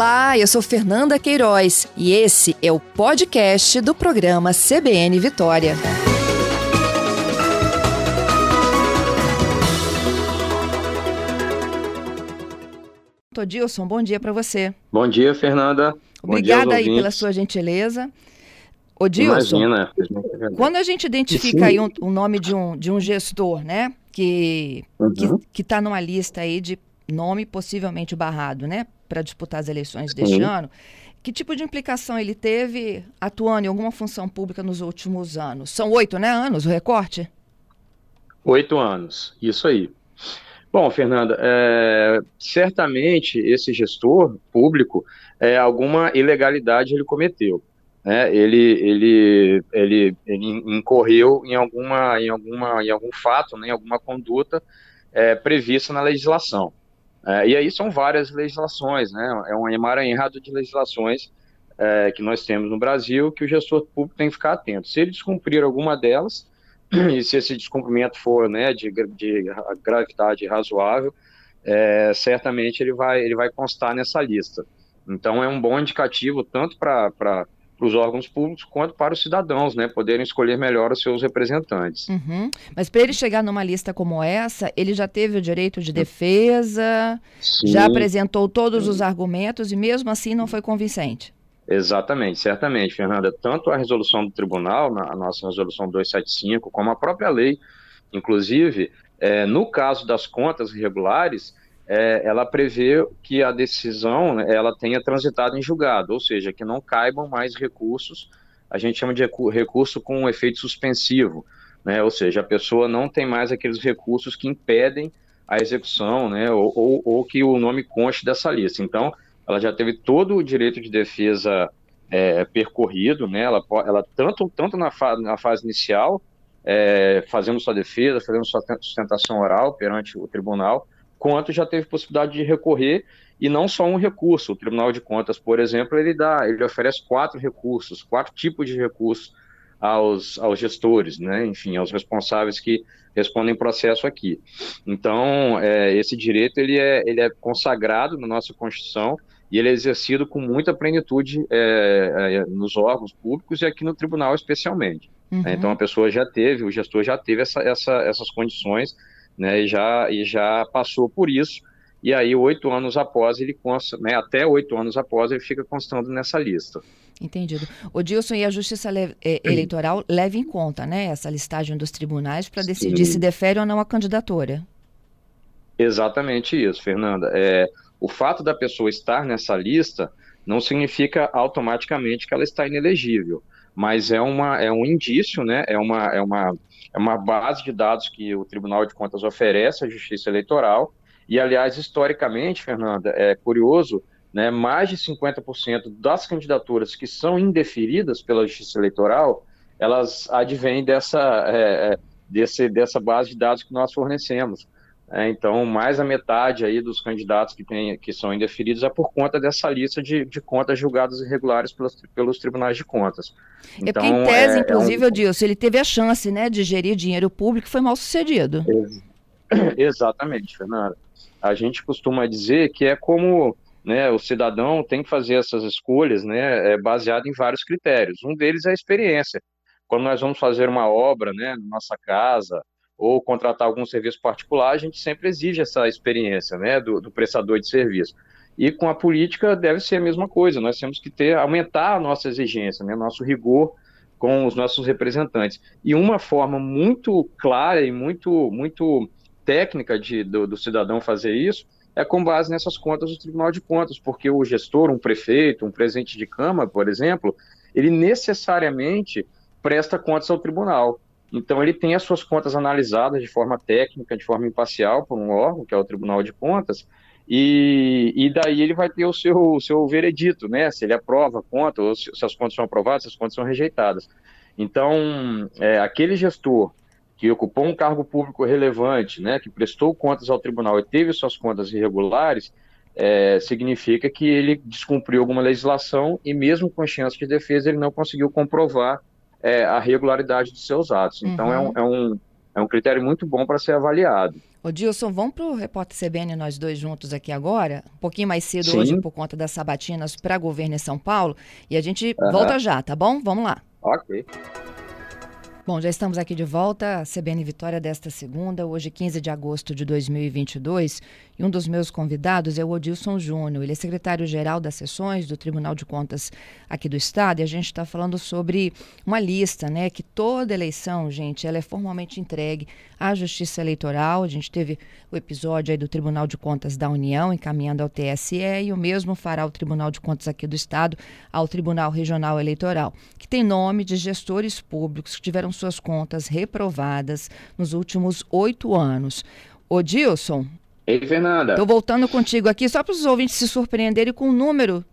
Olá, eu sou Fernanda Queiroz e esse é o podcast do programa CBN Vitória. Todilson, bom dia para você. Bom dia, Fernanda. Obrigada aí pela sua gentileza. Odilson, Imagina. quando a gente identifica aí um, o nome de um, de um gestor, né, que uhum. que está numa lista aí de nome possivelmente barrado, né, para disputar as eleições deste Sim. ano, que tipo de implicação ele teve atuando em alguma função pública nos últimos anos? São oito, né, anos o recorte? Oito anos, isso aí. Bom, Fernanda, é, certamente esse gestor público, é, alguma ilegalidade ele cometeu né, ele, ele, ele, ele incorreu em alguma, em alguma, em algum fato, né, em alguma conduta é, prevista na legislação. É, e aí são várias legislações, né, é um emaranhado de legislações é, que nós temos no Brasil que o gestor público tem que ficar atento. Se ele descumprir alguma delas, e se esse descumprimento for né, de, de gravidade razoável, é, certamente ele vai, ele vai constar nessa lista. Então é um bom indicativo tanto para para os órgãos públicos quanto para os cidadãos, né, poderem escolher melhor os seus representantes. Uhum. Mas para ele chegar numa lista como essa, ele já teve o direito de defesa, Sim. já apresentou todos os argumentos e mesmo assim não foi convincente. Exatamente, certamente, Fernanda. Tanto a resolução do tribunal, a nossa resolução 275, como a própria lei, inclusive, é, no caso das contas irregulares, é, ela prevê que a decisão né, ela tenha transitado em julgado, ou seja, que não caibam mais recursos, a gente chama de recurso com um efeito suspensivo, né, ou seja, a pessoa não tem mais aqueles recursos que impedem a execução, né, ou, ou, ou que o nome conste dessa lista. Então, ela já teve todo o direito de defesa é, percorrido, né, ela, ela tanto, tanto na, fa na fase inicial, é, fazendo sua defesa, fazendo sua sustentação oral perante o tribunal, quanto já teve possibilidade de recorrer e não só um recurso. O Tribunal de Contas, por exemplo, ele dá, ele oferece quatro recursos, quatro tipos de recursos aos, aos gestores, né? Enfim, aos responsáveis que respondem processo aqui. Então, é, esse direito ele é, ele é consagrado na nossa Constituição e ele é exercido com muita plenitude é, é, nos órgãos públicos e aqui no tribunal especialmente. Uhum. Então, a pessoa já teve, o gestor já teve essa, essa, essas condições né, e, já, e já passou por isso, e aí oito anos após ele consta, né, até oito anos após ele fica constando nessa lista. Entendido. O Dilson e a Justiça Le eh, Eleitoral leva em conta, né, essa listagem dos tribunais para decidir Sim. se defere ou não a candidatura. Exatamente isso, Fernanda. É, o fato da pessoa estar nessa lista não significa automaticamente que ela está inelegível, mas é, uma, é um indício, né, é uma, é uma é uma base de dados que o Tribunal de Contas oferece à Justiça Eleitoral. E, aliás, historicamente, Fernanda, é curioso, né, mais de 50% das candidaturas que são indeferidas pela Justiça Eleitoral, elas advêm dessa, é, é desse, dessa base de dados que nós fornecemos. É, então, mais a metade aí dos candidatos que, tem, que são indeferidos é por conta dessa lista de, de contas julgadas irregulares pelos, pelos tribunais de contas. É então, porque, em tese, é, inclusive, é um... Dilson, ele teve a chance né, de gerir dinheiro público e foi mal sucedido. Ex exatamente, Fernanda. A gente costuma dizer que é como né, o cidadão tem que fazer essas escolhas né, é baseado em vários critérios. Um deles é a experiência. Quando nós vamos fazer uma obra né, na nossa casa, ou contratar algum serviço particular, a gente sempre exige essa experiência né, do, do, prestador de serviço. E com a política deve ser a mesma coisa, nós temos que ter, aumentar a nossa exigência, né, nosso rigor com os nossos representantes. E uma forma muito clara e muito, muito técnica de, do, do cidadão fazer isso é com base nessas contas do Tribunal de Contas, porque o gestor, um prefeito, um presidente de Câmara, por exemplo, ele necessariamente presta contas ao tribunal. Então, ele tem as suas contas analisadas de forma técnica, de forma imparcial, por um órgão, que é o Tribunal de Contas, e, e daí ele vai ter o seu, o seu veredito, né? Se ele aprova a conta, ou se, se as contas são aprovadas, se as contas são rejeitadas. Então, é, aquele gestor que ocupou um cargo público relevante, né, que prestou contas ao tribunal e teve suas contas irregulares, é, significa que ele descumpriu alguma legislação e mesmo com chance de defesa ele não conseguiu comprovar é, a regularidade de seus atos. Então, é, um, uhum. é, um, é um critério muito bom para ser avaliado. Ô Dilson, vamos para o repórter CBN nós dois juntos aqui agora, um pouquinho mais cedo Sim. hoje por conta das sabatinas para governo em São Paulo, e a gente uhum. volta já, tá bom? Vamos lá. Ok. Bom, já estamos aqui de volta, CBN Vitória desta segunda, hoje 15 de agosto de 2022, e um dos meus convidados é o Odilson Júnior, ele é secretário-geral das sessões do Tribunal de Contas aqui do Estado, e a gente está falando sobre uma lista, né, que toda eleição, gente, ela é formalmente entregue à Justiça Eleitoral, a gente teve o episódio aí do Tribunal de Contas da União encaminhando ao TSE, e o mesmo fará o Tribunal de Contas aqui do Estado ao Tribunal Regional Eleitoral, que tem nome de gestores públicos que tiveram suas contas reprovadas nos últimos oito anos. Ô Dilson. Ei, Fernanda. Estou voltando contigo aqui só para os ouvintes se surpreenderem com o número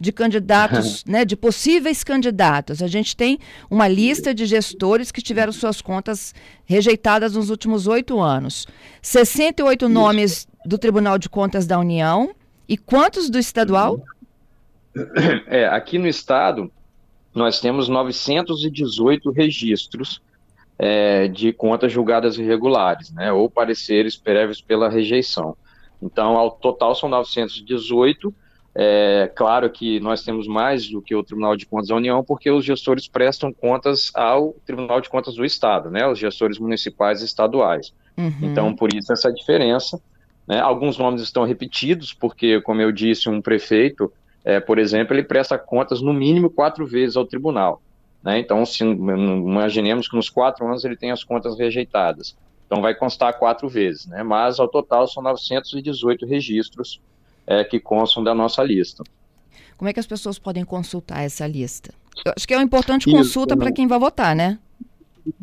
de candidatos, né, de possíveis candidatos. A gente tem uma lista de gestores que tiveram suas contas rejeitadas nos últimos oito anos. 68 Isso. nomes do Tribunal de Contas da União e quantos do estadual? É, aqui no estado nós temos 918 registros é, de contas julgadas irregulares, né, ou pareceres prévios pela rejeição. Então, ao total são 918. É, claro que nós temos mais do que o Tribunal de Contas da União, porque os gestores prestam contas ao Tribunal de Contas do Estado, né, os gestores municipais e estaduais. Uhum. Então, por isso essa diferença. Né, alguns nomes estão repetidos, porque, como eu disse, um prefeito é, por exemplo, ele presta contas no mínimo quatro vezes ao tribunal. Né? Então, se, imaginemos que nos quatro anos ele tem as contas rejeitadas. Então, vai constar quatro vezes, né? mas ao total são 918 registros é, que constam da nossa lista. Como é que as pessoas podem consultar essa lista? Eu acho que é uma importante consulta para quem vai votar, né?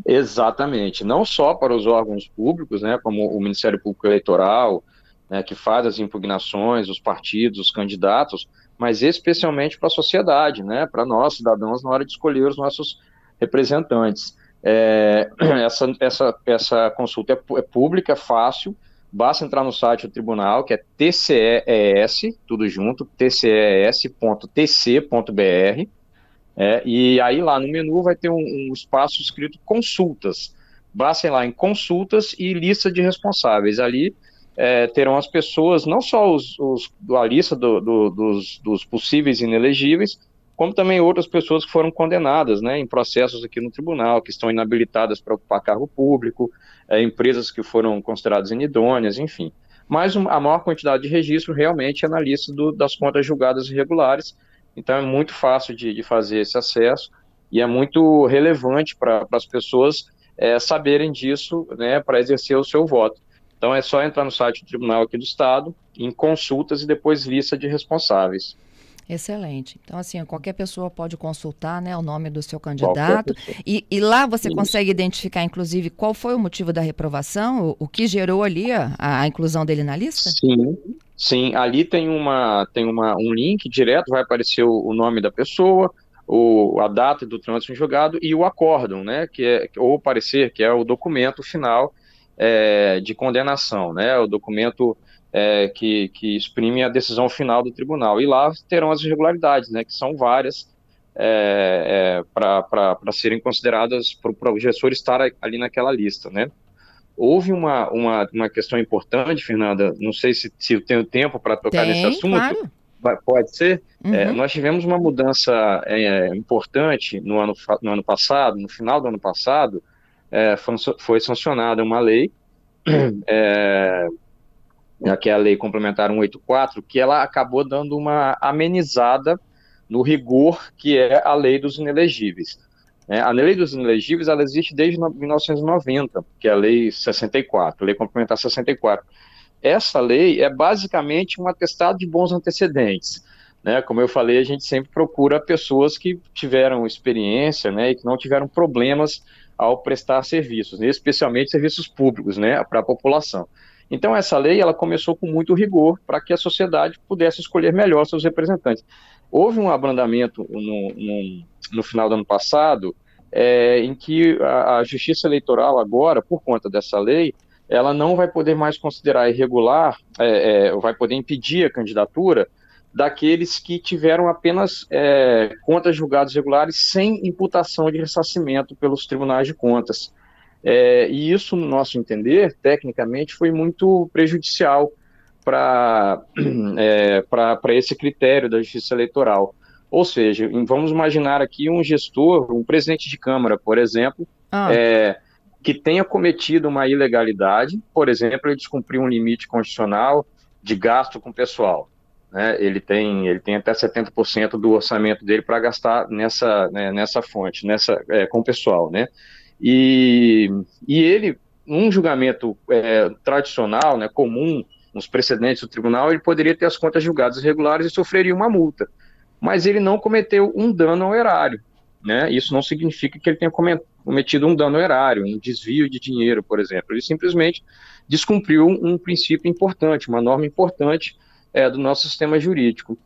Exatamente, não só para os órgãos públicos, né, como o Ministério Público Eleitoral, né, que faz as impugnações, os partidos, os candidatos, mas especialmente para a sociedade, né, para nós, cidadãos, na hora de escolher os nossos representantes. É, essa, essa, essa consulta é, é, pública, é fácil, basta entrar no site do tribunal, que é TCES, tudo junto, tces.tc.br, é, e aí lá no menu vai ter um, um espaço escrito consultas. Basta ir lá em consultas e lista de responsáveis. Ali é, terão as pessoas, não só os, os a lista do, do, dos, dos, possíveis inelegíveis, como também outras pessoas que foram condenadas né, em processos aqui no tribunal, que estão inabilitadas para ocupar cargo público, é, empresas que foram consideradas inidôneas, enfim. Mas a maior quantidade de registro realmente é na lista do, das contas julgadas irregulares, então é muito fácil de, de fazer esse acesso e é muito relevante para as pessoas é, saberem disso né, para exercer o seu voto. Então é só entrar no site do Tribunal aqui do Estado, em consultas e depois lista de responsáveis. Excelente. Então, assim, qualquer pessoa pode consultar né, o nome do seu candidato. E, e, lá você Isso. consegue identificar, inclusive, qual foi o motivo da reprovação, o, o que gerou ali a, a, inclusão dele na lista? Sim, sim. Ali tem, uma, tem uma, um link direto, vai aparecer o, o nome da pessoa, o, a data do trânsito em julgado e o acórdão, né, que é, ou parecer, que é o documento final é, de condenação, né, o documento é, que, que exprime a decisão final do tribunal. E lá terão as irregularidades, né, que são várias, é, é, para serem consideradas para o gestor estar ali naquela lista, né. Houve uma, uma, uma questão importante, Fernanda, não sei se, se eu tenho tempo para tocar Tem, nesse assunto. Claro. Pode ser? É, uhum. É, nós tivemos uma mudança é, importante no ano, no ano passado, no final do ano passado, é, foi, sancionada uma lei, é, que é a Lei Complementar 184, que ela acabou dando uma amenizada no rigor que é a Lei dos Inelegíveis. É, a Lei dos Inelegíveis ela existe desde 1990, que é a Lei 64, a Lei Complementar 64. Essa lei é basicamente um atestado de bons antecedentes. Né? Como eu falei, a gente sempre procura pessoas que tiveram experiência né, e que não tiveram problemas ao prestar serviços, né, especialmente serviços públicos, né, para a população. Então essa lei ela começou com muito rigor para que a sociedade pudesse escolher melhor seus representantes. Houve um abrandamento no, no, no final do ano passado, é, em que a, a, Justiça Eleitoral agora, por conta dessa lei, ela não vai poder mais considerar irregular, é, é, vai poder impedir a candidatura daqueles que tiveram apenas é, contas julgadas regulares sem imputação de ressarcimento pelos tribunais de contas. É, e isso, no nosso entender, tecnicamente, foi muito prejudicial para é, esse critério da justiça eleitoral. Ou seja, vamos imaginar aqui um gestor, um presidente de Câmara, por exemplo, ah. é, que tenha cometido uma ilegalidade, por exemplo, ele descumpriu um limite constitucional de gasto com pessoal. Né? Ele, tem, ele tem até 70% do orçamento dele para gastar nessa, né, nessa fonte, nessa, é, com o pessoal. Né? E, e ele, num julgamento é, tradicional, né, comum, nos precedentes do tribunal, ele poderia ter as contas julgadas irregulares e sofreria uma multa. Mas ele não cometeu um dano ao erário. Né? Isso não significa que ele tenha cometido um dano erário, um desvio de dinheiro, por exemplo. Ele simplesmente descumpriu um princípio importante, uma norma importante é, do nosso sistema jurídico.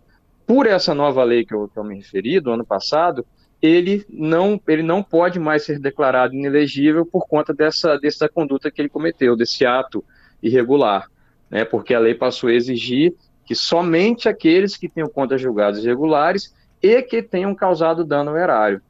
Por essa nova lei que eu, que eu me referi, do ano passado, ele não, ele não pode mais ser declarado inelegível por conta dessa, dessa conduta que ele cometeu, desse ato irregular, né, porque a lei passou a exigir que somente aqueles que tenham contas julgadas irregulares e que tenham causado dano ao erário.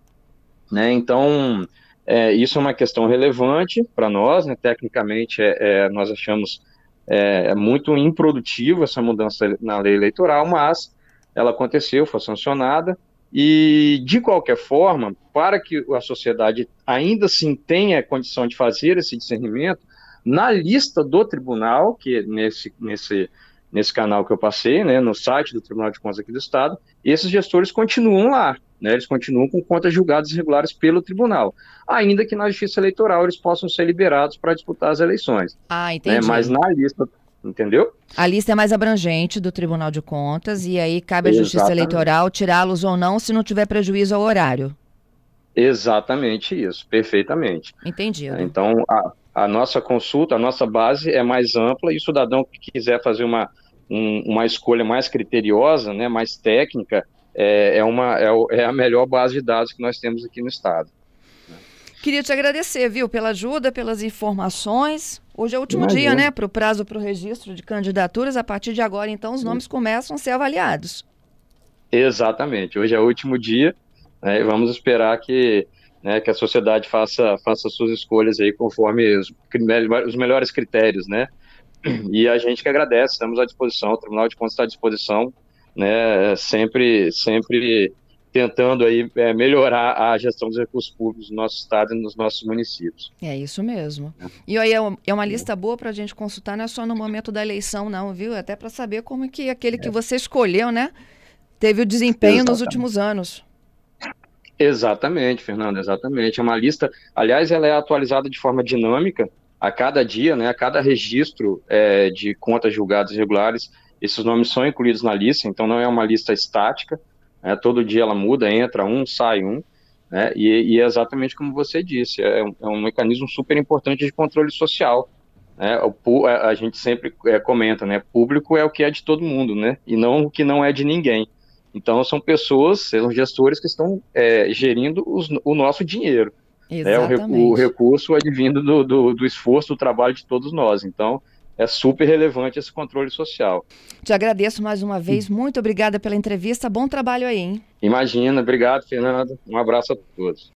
Né, então, é, isso é uma questão relevante para nós, né, tecnicamente é, é, nós achamos é, é muito improdutivo essa mudança na lei eleitoral, mas ela aconteceu, foi sancionada, e, de qualquer forma, para que a sociedade ainda assim tenha condição de fazer esse discernimento, na lista do tribunal, que é nesse, nesse, nesse canal que eu passei, né, no site do Tribunal de Contas aqui do Estado, esses gestores continuam lá, né, eles continuam com contas julgadas irregulares pelo tribunal, ainda que na justiça eleitoral eles possam ser liberados para disputar as eleições. Ah, né, entendi. Né, mas na lista entendeu? A lista é mais abrangente do Tribunal de Contas e aí cabe à Justiça Eleitoral tirá-los ou não se não tiver prejuízo ao horário. Exatamente isso, perfeitamente. Entendido. Então, a, a nossa consulta, a nossa base é mais ampla e o cidadão que quiser fazer uma, um, uma escolha mais criteriosa, né, mais técnica, é, é, uma, é, é a melhor base de dados que nós temos aqui no Estado. Queria te agradecer, viu, pela ajuda, pelas informações. Hoje é o último Imagina. dia, né, para o prazo para o registro de candidaturas. A partir de agora, então, os nomes começam a ser avaliados. Exatamente. Hoje é o último dia. Né, e vamos esperar que, né, que a sociedade faça, faça suas escolhas aí conforme os, os melhores critérios, né? E a gente que agradece, estamos à disposição, o Tribunal de Contas está à disposição, né? Sempre, sempre tentando aí é, melhorar a gestão dos recursos públicos no nosso estado e nos nossos municípios. É isso mesmo. É. E aí é, é uma lista boa para a gente consultar, não é só no momento da eleição, não, viu? Até para saber como que aquele que é. você escolheu, né, teve o desempenho Exatamente. nos últimos anos. Exatamente, Fernando, exatamente. É uma lista, aliás, ela é atualizada de forma dinâmica a cada dia, né, a cada registro é, de contas julgadas irregulares, esses nomes são incluídos na lista, então não é uma lista estática, né? Todo dia ela muda, entra um, sai um. Né? E, e, é exatamente como você disse, é um, é um mecanismo super importante de controle social. Né? O, a gente sempre é, comenta, né? Público é o que é de todo mundo, né? E não o que não é de ninguém. Então são pessoas, são gestores que estão é, gerindo os, o nosso dinheiro. Exatamente. Né? O, o recurso advindo do, do, do esforço, do trabalho de todos nós. Então, é super relevante esse controle social. Te agradeço mais uma vez, muito obrigada pela entrevista, bom trabalho aí, hein? Imagina, obrigado, Fernando. Um abraço a todos.